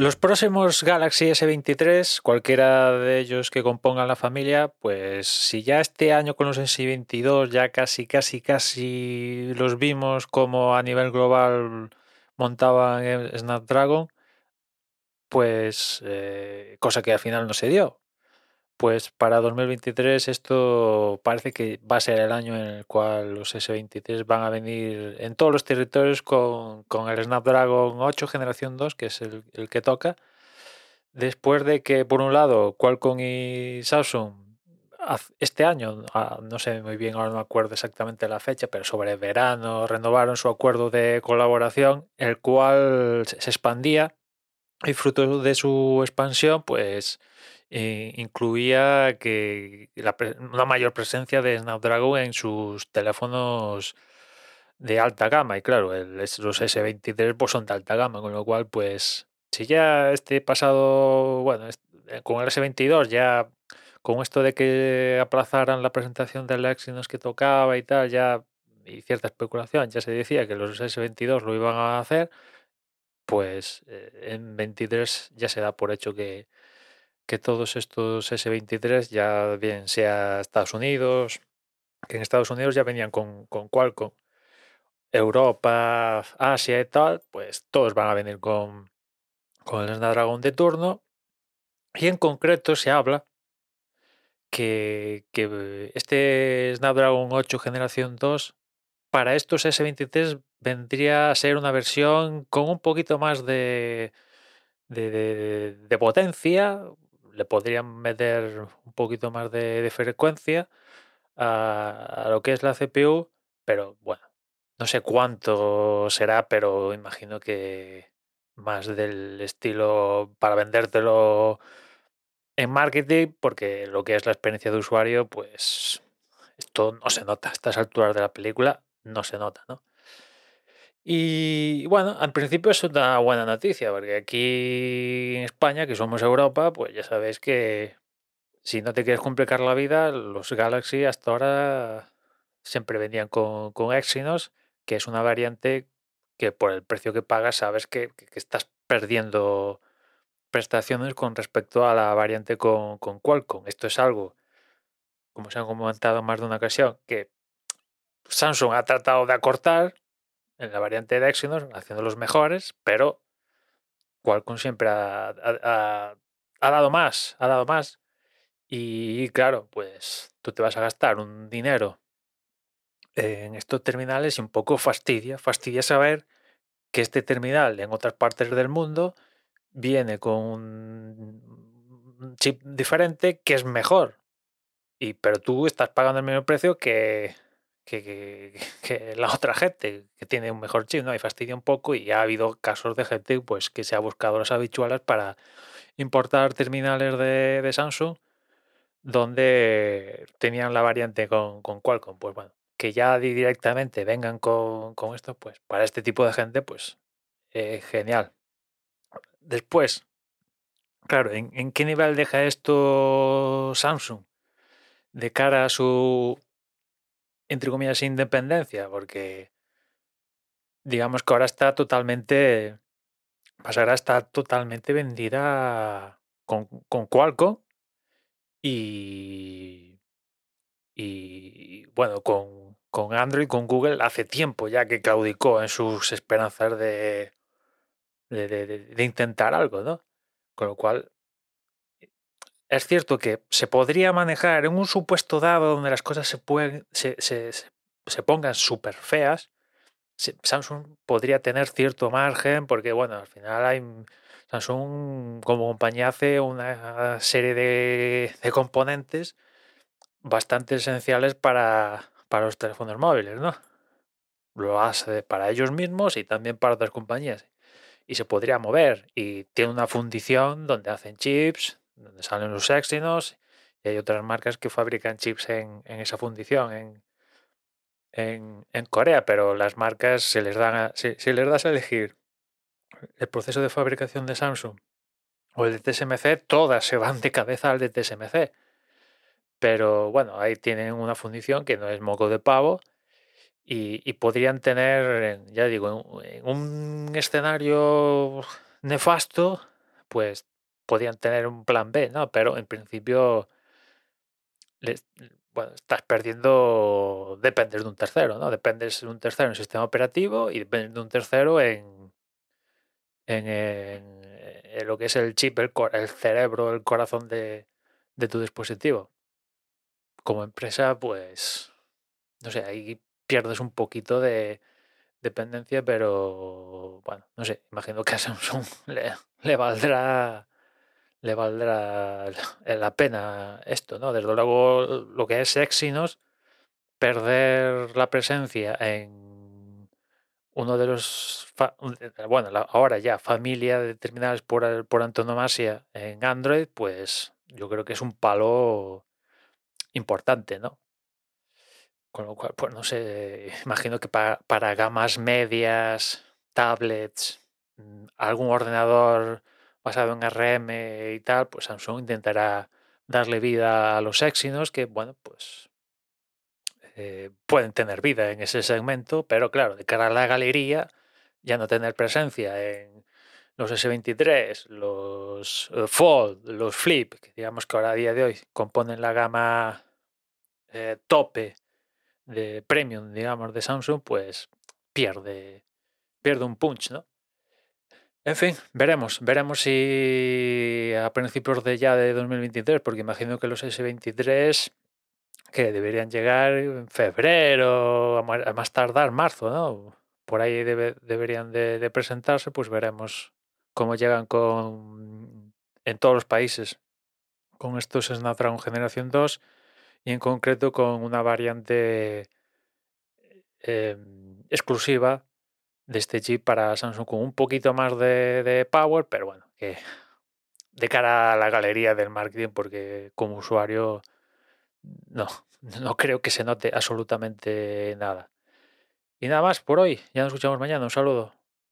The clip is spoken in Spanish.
Los próximos Galaxy S23, cualquiera de ellos que compongan la familia, pues si ya este año con los S22 ya casi, casi, casi los vimos como a nivel global montaban Snapdragon, pues eh, cosa que al final no se dio. Pues para 2023 esto parece que va a ser el año en el cual los S23 van a venir en todos los territorios con, el Snapdragon 8 generación 2, que es el, que toca. Después de que, por un lado, Qualcomm y Samsung este año, ah, no sé muy bien, ahora no me acuerdo exactamente la fecha, pero sobre verano renovaron su acuerdo de colaboración, el cual se expandía y fruto de su expansión, pues eh, incluía que una mayor presencia de Snapdragon en sus teléfonos de alta gama. Y claro, los S23 pues, son de alta gama, con lo cual, pues, si ya este pasado, bueno, eh, con el S22 ya con esto de que aplazaran la presentación del Exynos que tocaba y tal, ya y cierta especulación, ya se decía que los S22 lo iban a hacer, pues eh, en 23 ya se da por hecho que, que todos estos S23, ya bien sea Estados Unidos, que en Estados Unidos ya venían con, con Qualcomm, Europa, Asia y tal, pues todos van a venir con, con el Snapdragon de turno. Y en concreto se habla que, que este Snapdragon 8 generación 2 para estos S23 vendría a ser una versión con un poquito más de, de, de potencia, le podrían meter un poquito más de, frecuencia a, lo que es la CPU, pero bueno, no sé cuánto será, pero imagino que más del estilo para vendértelo en marketing, porque lo que es la experiencia de usuario, pues esto no se nota. A estas alturas de la película no se nota, ¿no? Y bueno, al principio es una buena noticia, porque aquí en España, que somos Europa, pues ya sabéis que si no te quieres complicar la vida, los Galaxy hasta ahora siempre venían con, con Exynos, que es una variante que por el precio que pagas sabes que, estás perdiendo prestaciones con respecto a la variante con, con Qualcomm. Esto es algo, como se ha comentado más de una ocasión, que Samsung ha tratado de acortar en la variante de Exynos, haciendo los mejores, pero Qualcomm siempre ha, dado más, ha dado más. Y claro, pues tú te vas a gastar un dinero en estos terminales y un poco fastidia, fastidia saber que este terminal en otras partes del mundo viene con un chip diferente que es mejor. Y, pero tú estás pagando el mismo precio que, que, la otra gente que tiene un mejor chip, ¿no? Y fastidia un poco y ha habido casos de gente pues que se ha buscado las habituales para importar terminales de, Samsung donde tenían la variante con, con, Qualcomm. Pues bueno, que ya directamente vengan con, esto, pues para este tipo de gente, pues eh, genial. Después, claro, ¿en, ¿en qué nivel deja esto Samsung de cara a su entre comillas, independencia, porque digamos que ahora está totalmente, pasará a estar totalmente vendida con, con Qualcomm y, y bueno, con, con Android, con Google, hace tiempo ya que claudicó en sus esperanzas de, de intentar algo, ¿no? Con lo cual, es cierto que se podría manejar en un supuesto dado donde las cosas se, pueden, se, pongan súper feas. Samsung podría tener cierto margen porque, bueno, al final hay Samsung como compañía hace una serie de, componentes bastante esenciales para, para los teléfonos móviles, ¿no? Lo hace para ellos mismos y también para otras compañías. Y se podría mover. Y tiene una fundición donde hacen chips, donde salen los Exynos y hay otras marcas que fabrican chips en, esa fundición en, en, Corea, pero las marcas se les dan si, les das a elegir el proceso de fabricación de Samsung o el de TSMC, todas se van de cabeza al de TSMC. Pero bueno, ahí tienen una fundición que no es moco de pavo y, podrían tener, ya digo, en un escenario nefasto, pues podían tener un plan B, ¿no? Pero en principio bueno, estás perdiendo, dependes de un tercero, ¿no? Dependes de un tercero en el sistema operativo y dependes de un tercero en, en, lo que es el chip, el, cerebro, el corazón de, de tu dispositivo. Como empresa, pues, no sé, ahí pierdes un poquito de dependencia, pero bueno, no sé, imagino que a Samsung le valdrá le valdrá la pena esto, ¿no? Desde luego lo que es Exynos, perder la presencia en uno de los, bueno, ahora ya familia de terminales por, por antonomasia en Android, pues yo creo que es un palo importante, ¿no? Con lo cual, pues no sé, imagino que para, para gamas medias, tablets, mm, algún ordenador basado en RM y tal, pues Samsung intentará darle vida a los Exynos que, bueno, pues eh, pueden tener vida en ese segmento, pero claro, de cara a la galería, ya no tener presencia en los S23, los eh, Fold, los Flip, que digamos que ahora a día de hoy componen la gama eh, tope de premium, digamos, de Samsung, pues pierde, pierde un punch, ¿no? En fin, veremos, veremos si a principios de ya de 2023, porque imagino que los S23 que deberían llegar en febrero, a más tardar marzo, ¿no? Por ahí deberían de, presentarse, pues veremos cómo llegan con en todos los países con estos Snapdragon Generación 2 y en concreto con una variante em, exclusiva de este chip para Samsung con un poquito más de, power, pero bueno, que de cara a la galería del marketing, porque como usuario no, no creo que se note absolutamente nada. Y nada más por hoy, ya nos escuchamos mañana, un saludo.